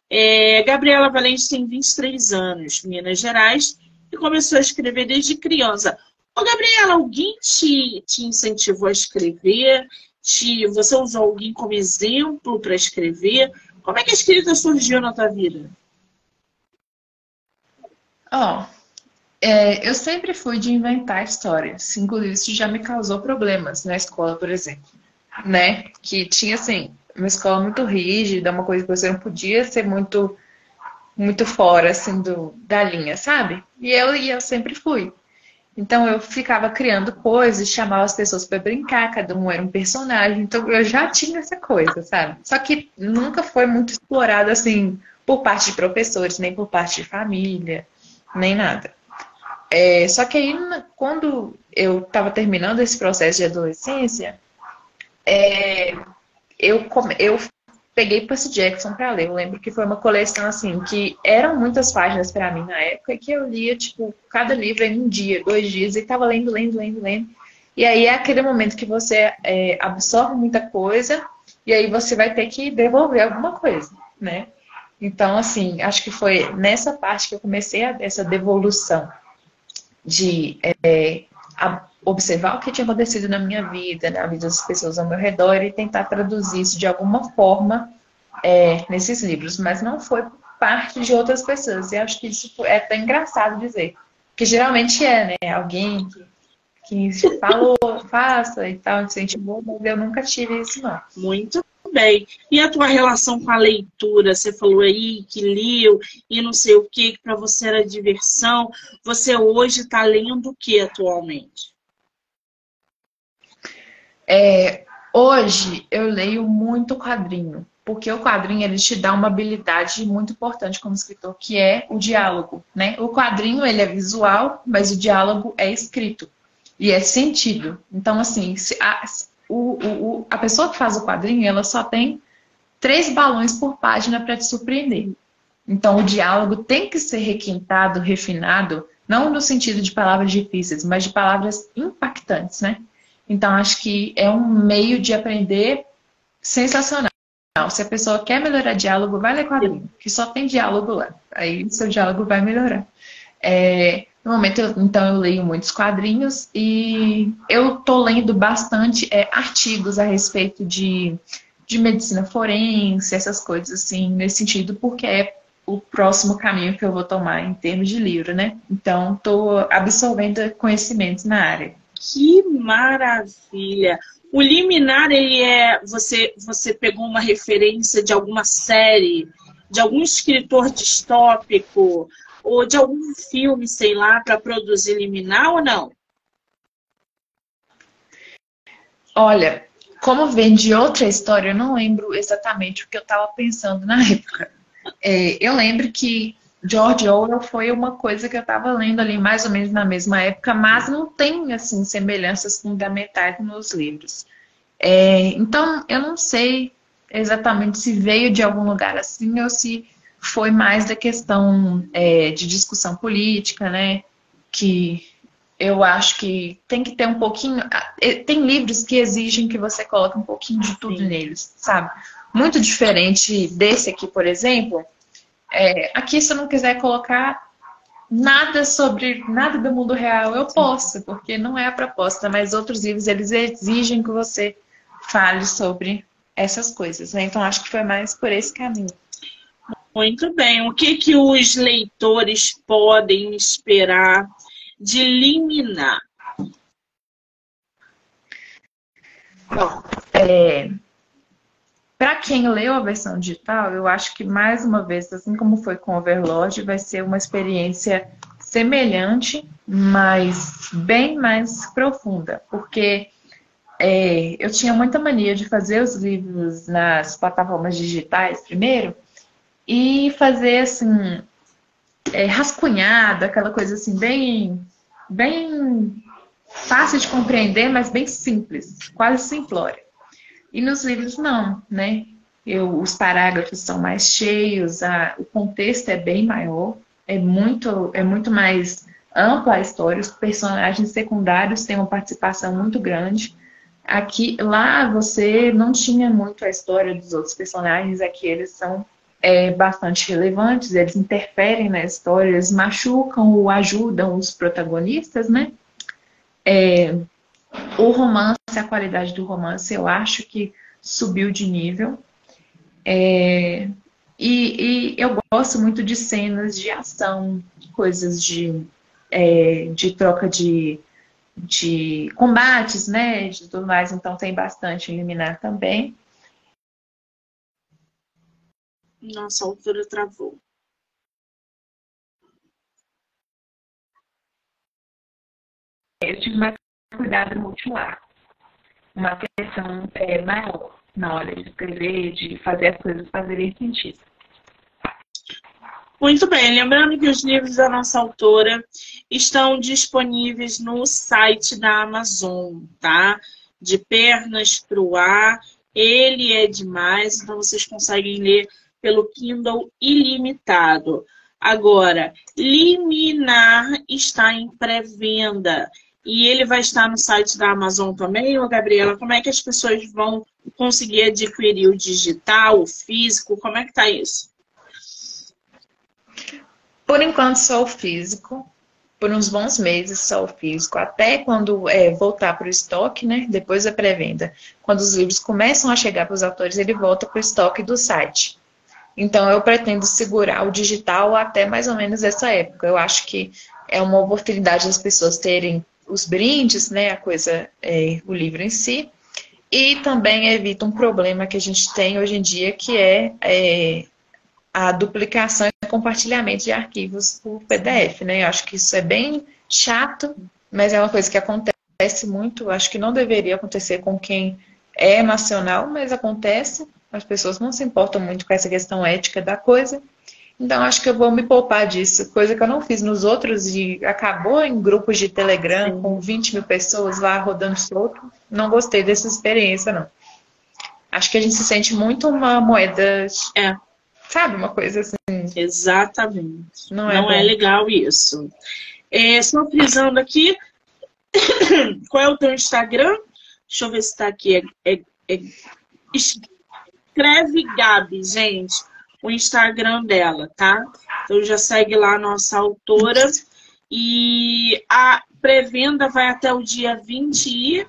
é, Gabriela Valente tem 23 anos, Minas Gerais, e começou a escrever desde criança. Ô, Gabriela, alguém te, te incentivou a escrever? Te, você usou alguém como exemplo para escrever? Como é que a escrita surgiu na tua vida? Ó, oh, é, eu sempre fui de inventar histórias. Inclusive, isso já me causou problemas na escola, por exemplo. Né? Que tinha, assim, uma escola muito rígida, uma coisa que você não podia ser muito muito fora, assim, do, da linha, sabe? E eu, e eu sempre fui. Então eu ficava criando coisas, chamava as pessoas para brincar, cada um era um personagem. Então eu já tinha essa coisa, sabe? Só que nunca foi muito explorado assim por parte de professores, nem por parte de família, nem nada. É, só que aí, quando eu estava terminando esse processo de adolescência, é, eu, eu peguei Percy Jackson para ler. Eu lembro que foi uma coleção assim que eram muitas páginas para mim na época e que eu lia tipo cada livro em um dia, dois dias e estava lendo, lendo, lendo, lendo. E aí é aquele momento que você é, absorve muita coisa e aí você vai ter que devolver alguma coisa, né? Então assim, acho que foi nessa parte que eu comecei a, essa devolução de é, observar o que tinha acontecido na minha vida, na vida das pessoas ao meu redor e tentar traduzir isso de alguma forma é, nesses livros, mas não foi parte de outras pessoas. E acho que isso é até engraçado dizer, que geralmente é, né? Alguém que, que falou, faça e tal, incentivou, mas eu nunca tive isso, não. Muito bem. E a tua relação com a leitura? Você falou aí que leu e não sei o que, que para você era diversão. Você hoje está lendo o que atualmente? É, hoje eu leio muito quadrinho, porque o quadrinho ele te dá uma habilidade muito importante como escritor, que é o diálogo, né? O quadrinho ele é visual, mas o diálogo é escrito e é sentido. Então assim, a, o, o, a pessoa que faz o quadrinho ela só tem três balões por página para te surpreender. Então o diálogo tem que ser requintado, refinado, não no sentido de palavras difíceis, mas de palavras impactantes, né? Então, acho que é um meio de aprender sensacional. Se a pessoa quer melhorar diálogo, vai ler quadrinho, que só tem diálogo lá. Aí seu diálogo vai melhorar. É, no momento, eu, então, eu leio muitos quadrinhos e eu tô lendo bastante é, artigos a respeito de, de medicina forense, essas coisas assim, nesse sentido, porque é o próximo caminho que eu vou tomar em termos de livro, né? Então, estou absorvendo conhecimentos na área. Que maravilha! O liminar, ele é. Você, você pegou uma referência de alguma série, de algum escritor distópico, ou de algum filme, sei lá, para produzir liminar ou não? Olha, como vem de outra história, eu não lembro exatamente o que eu estava pensando na época. É, eu lembro que George Orwell foi uma coisa que eu estava lendo ali mais ou menos na mesma época, mas não tem assim semelhanças fundamentais nos livros. É, então eu não sei exatamente se veio de algum lugar assim ou se foi mais da questão é, de discussão política, né? Que eu acho que tem que ter um pouquinho. Tem livros que exigem que você coloque um pouquinho de tudo Sim. neles, sabe? Muito diferente desse aqui, por exemplo é, aqui, se eu não quiser colocar nada sobre nada do mundo real, eu posso, porque não é a proposta, mas outros livros eles exigem que você fale sobre essas coisas. Né? Então, acho que foi mais por esse caminho. Muito bem. O que, que os leitores podem esperar de Liminar? Bom, é, para quem leu a versão digital, eu acho que mais uma vez, assim como foi com Overlord, vai ser uma experiência semelhante, mas bem mais profunda, porque é, eu tinha muita mania de fazer os livros nas plataformas digitais primeiro e fazer assim é, rascunhado, aquela coisa assim bem bem fácil de compreender, mas bem simples, quase simplória. E nos livros não, né? Eu, os parágrafos são mais cheios, a, o contexto é bem maior, é muito, é muito mais ampla a história, os personagens secundários têm uma participação muito grande. Aqui, lá você não tinha muito a história dos outros personagens, aqui eles são é, bastante relevantes, eles interferem na história, eles machucam ou ajudam os protagonistas, né? É, o romance, a qualidade do romance, eu acho que subiu de nível. É, e, e, eu gosto muito de cenas de ação, coisas de, é, de troca de, de combates, né? De tudo mais, então tem bastante eliminar também. Nossa, altura travou. Eu tive mais cuidado no ultilar. Uma atenção é, maior na hora de escrever, de fazer as coisas fazerem sentido. Muito bem, lembrando que os livros da nossa autora estão disponíveis no site da Amazon, tá? De pernas para o ar, ele é demais, então vocês conseguem ler pelo Kindle ilimitado. Agora, Liminar está em pré-venda e ele vai estar no site da Amazon também, ô Gabriela? Como é que as pessoas vão conseguir adquirir o digital, o físico? Como é que tá isso? Por enquanto, só o físico. Por uns bons meses, só o físico. Até quando é, voltar para o estoque, né? Depois da pré-venda. Quando os livros começam a chegar para os autores, ele volta para o estoque do site. Então, eu pretendo segurar o digital até mais ou menos essa época. Eu acho que é uma oportunidade das pessoas terem os brindes, né, a coisa, é, o livro em si, e também evita um problema que a gente tem hoje em dia, que é, é a duplicação e compartilhamento de arquivos por PDF, né? Eu acho que isso é bem chato, mas é uma coisa que acontece muito, acho que não deveria acontecer com quem é nacional, mas acontece, as pessoas não se importam muito com essa questão ética da coisa. Então, acho que eu vou me poupar disso, coisa que eu não fiz nos outros e acabou em grupos de Telegram Sim. com 20 mil pessoas lá rodando solto. Não gostei dessa experiência, não. Acho que a gente se sente muito uma moeda. É. Sabe, uma coisa assim. Exatamente. Não é, não é legal isso. É, só frisando aqui, qual é o teu Instagram? Deixa eu ver se está aqui. É, é, é, escreve Gabi, gente, o Instagram dela, tá? Então já segue lá a nossa autora. E a pré-venda vai até o dia 20 e...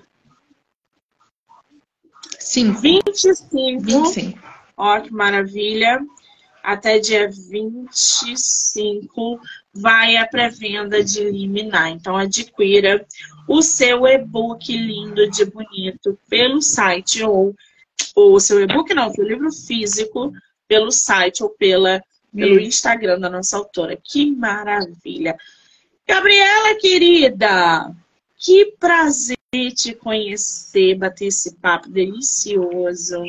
Sim. 25. 25. Ó, que maravilha. Até dia 25 vai a pré-venda de Liminar. Então adquira o seu e-book lindo de bonito pelo site ou o seu e-book não, o livro físico pelo site ou pela, pelo Instagram da nossa autora. Que maravilha! Gabriela, querida, que prazer te conhecer, bater esse papo delicioso.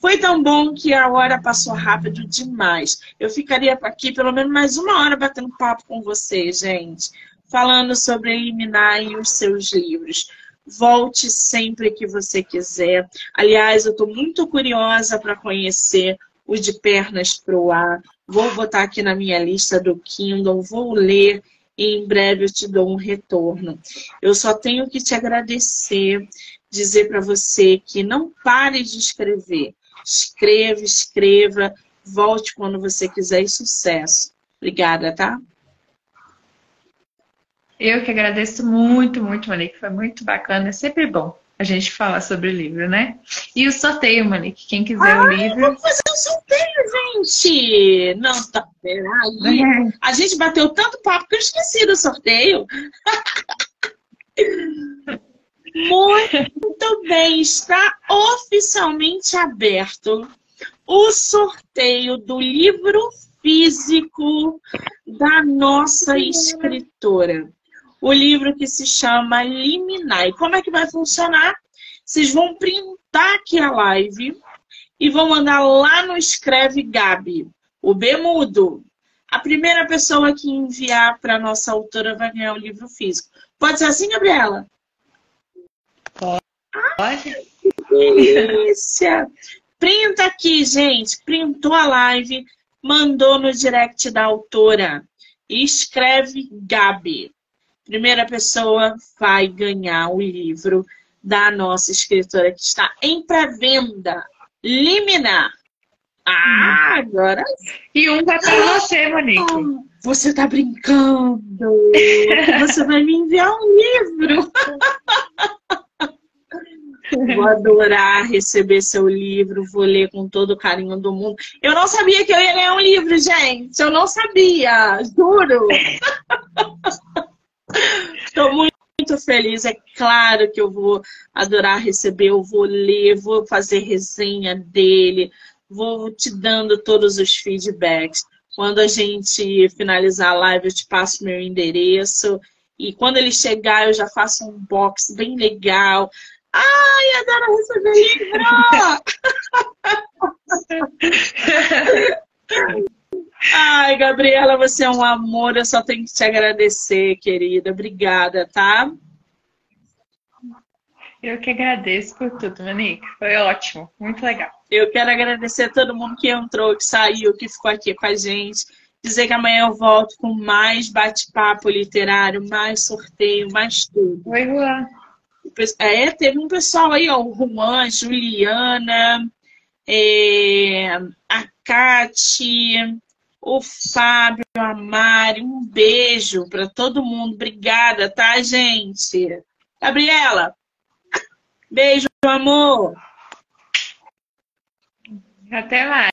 Foi tão bom que a hora passou rápido demais. Eu ficaria aqui pelo menos mais uma hora batendo papo com você, gente, falando sobre eliminar os seus livros. Volte sempre que você quiser. Aliás, eu estou muito curiosa para conhecer o de pernas para o ar. Vou botar aqui na minha lista do Kindle, vou ler e em breve eu te dou um retorno. Eu só tenho que te agradecer, dizer para você que não pare de escrever. Escreva, escreva, volte quando você quiser e sucesso. Obrigada, tá? Eu que agradeço muito, muito, Monique. Foi muito bacana. É sempre bom a gente falar sobre o livro, né? E o sorteio, Monique. Quem quiser ah, o livro. Vamos fazer um sorteio, gente! Não, tá. É. A gente bateu tanto papo que eu esqueci do sorteio. Muito bem, está oficialmente aberto o sorteio do livro físico da nossa escritora. O livro que se chama Liminar. E como é que vai funcionar? Vocês vão printar aqui a live e vão mandar lá no Escreve Gabi, o Bemudo. A primeira pessoa que enviar para nossa autora vai ganhar o livro físico. Pode ser assim, Gabriela? Pode. delícia! Printa aqui, gente. Printou a live, mandou no direct da autora. Escreve Gabi. Primeira pessoa vai ganhar o livro da nossa escritora que está em pré-venda. Liminar. Ah, agora. E um vai para você, Monique. Ah, você tá brincando? Você vai me enviar um livro. Vou adorar receber seu livro, vou ler com todo o carinho do mundo. Eu não sabia que eu ia ler um livro, gente. Eu não sabia, juro. Estou muito, muito feliz. É claro que eu vou adorar receber, eu vou ler, vou fazer resenha dele, vou te dando todos os feedbacks. Quando a gente finalizar a live, eu te passo meu endereço. E quando ele chegar, eu já faço um box bem legal. Ai, adoro receber livro! Ai, Gabriela, você é um amor. Eu só tenho que te agradecer, querida. Obrigada, tá? Eu que agradeço por tudo, Monique. Foi ótimo, muito legal. Eu quero agradecer a todo mundo que entrou, que saiu, que ficou aqui com a gente. Dizer que amanhã eu volto com mais bate-papo literário, mais sorteio, mais tudo. Oi, Juan. É, teve um pessoal aí, ó, o Juan, Juliana, é, a Kati, o Fábio, a Mari. Um beijo para todo mundo. Obrigada, tá, gente? Gabriela, beijo, amor. Até mais.